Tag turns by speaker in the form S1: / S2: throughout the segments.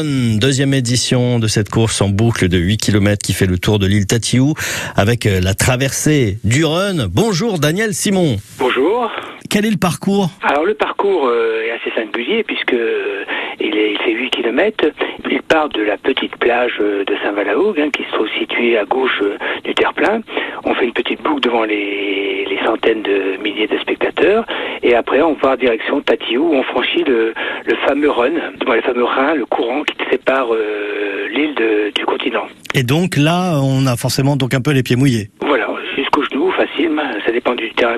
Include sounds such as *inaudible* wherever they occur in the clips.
S1: Run, deuxième édition de cette course en boucle de 8 km qui fait le tour de l'île Tatiou avec euh, la traversée du Run. Bonjour Daniel Simon.
S2: Bonjour.
S1: Quel est le parcours?
S2: Alors le parcours euh, est assez singulier puisque fait 8 km. Il part de la petite plage euh, de Saint-Valahoug hein, qui se trouve située à gauche euh, du terre-plein. On fait une petite boucle devant les, centaines de milliers de spectateurs et après on part direction Tatiou où on franchit le, fameux devant le fameux Rhin, le courant qui sépare euh, l'île du continent.
S1: Et donc là, on a forcément donc un peu les pieds mouillés.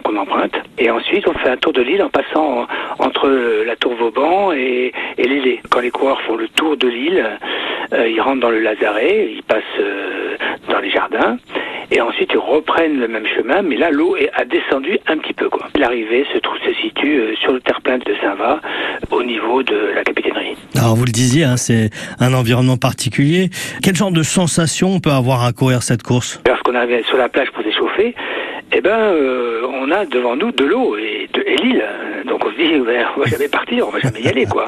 S2: Qu'on emprunte. Et ensuite, on fait un tour de l'île en passant en- entre la tour Vauban et, et l'îlet. Quand les coureurs font le tour de l'île, euh, ils rentrent dans le Lazaret, ils passent euh, dans les jardins. Et ensuite, ils reprennent le même chemin, mais là, l'eau a descendu un petit peu. quoi. L'arrivée se, trouve, se situe euh, sur le terre-plein de Saint-Va, au niveau de la capitainerie.
S1: Alors vous le disiez, hein, c'est un environnement particulier. Quel genre de sensation on peut avoir à courir cette course?
S2: Lorsqu'on arrive sur la plage pour s'échauffer, eh ben, euh, on a devant nous de l'eau et, de- et l'île. Donc on se dit, ben, on va jamais *laughs* partir, on va jamais y aller, quoi.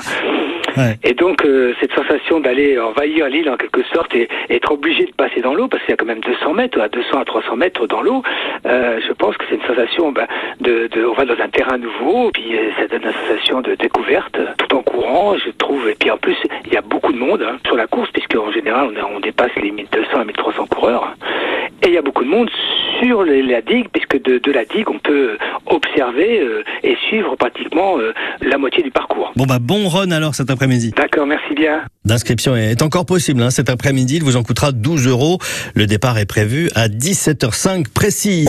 S1: Ouais.
S2: Et donc euh, cette sensation d'aller envahir l'île en quelque sorte et, et être obligé de passer dans l'eau, parce qu'il y a quand même 200 mètres, à 200 à 300 mètres dans l'eau, euh, je pense que c'est une sensation, ben, de, de, on va dans un terrain nouveau, puis euh, ça donne une sensation de découverte, tout en courant, je trouve. Et puis en plus, il y a beaucoup de monde hein, sur la course, puisque en général, on, on dépasse les 1200 à 1300 coureurs. Et il y a beaucoup de monde sur les- la digue, puisque de, de la digue, on peut observer euh, et suivre pratiquement euh, la moitié du parcours.
S1: Bon bah bon run alors cet après-midi.
S2: D'accord, merci bien.
S1: L'inscription est encore possible hein, cet après-midi, il vous en coûtera 12 euros. Le départ est prévu à 17h05 précis.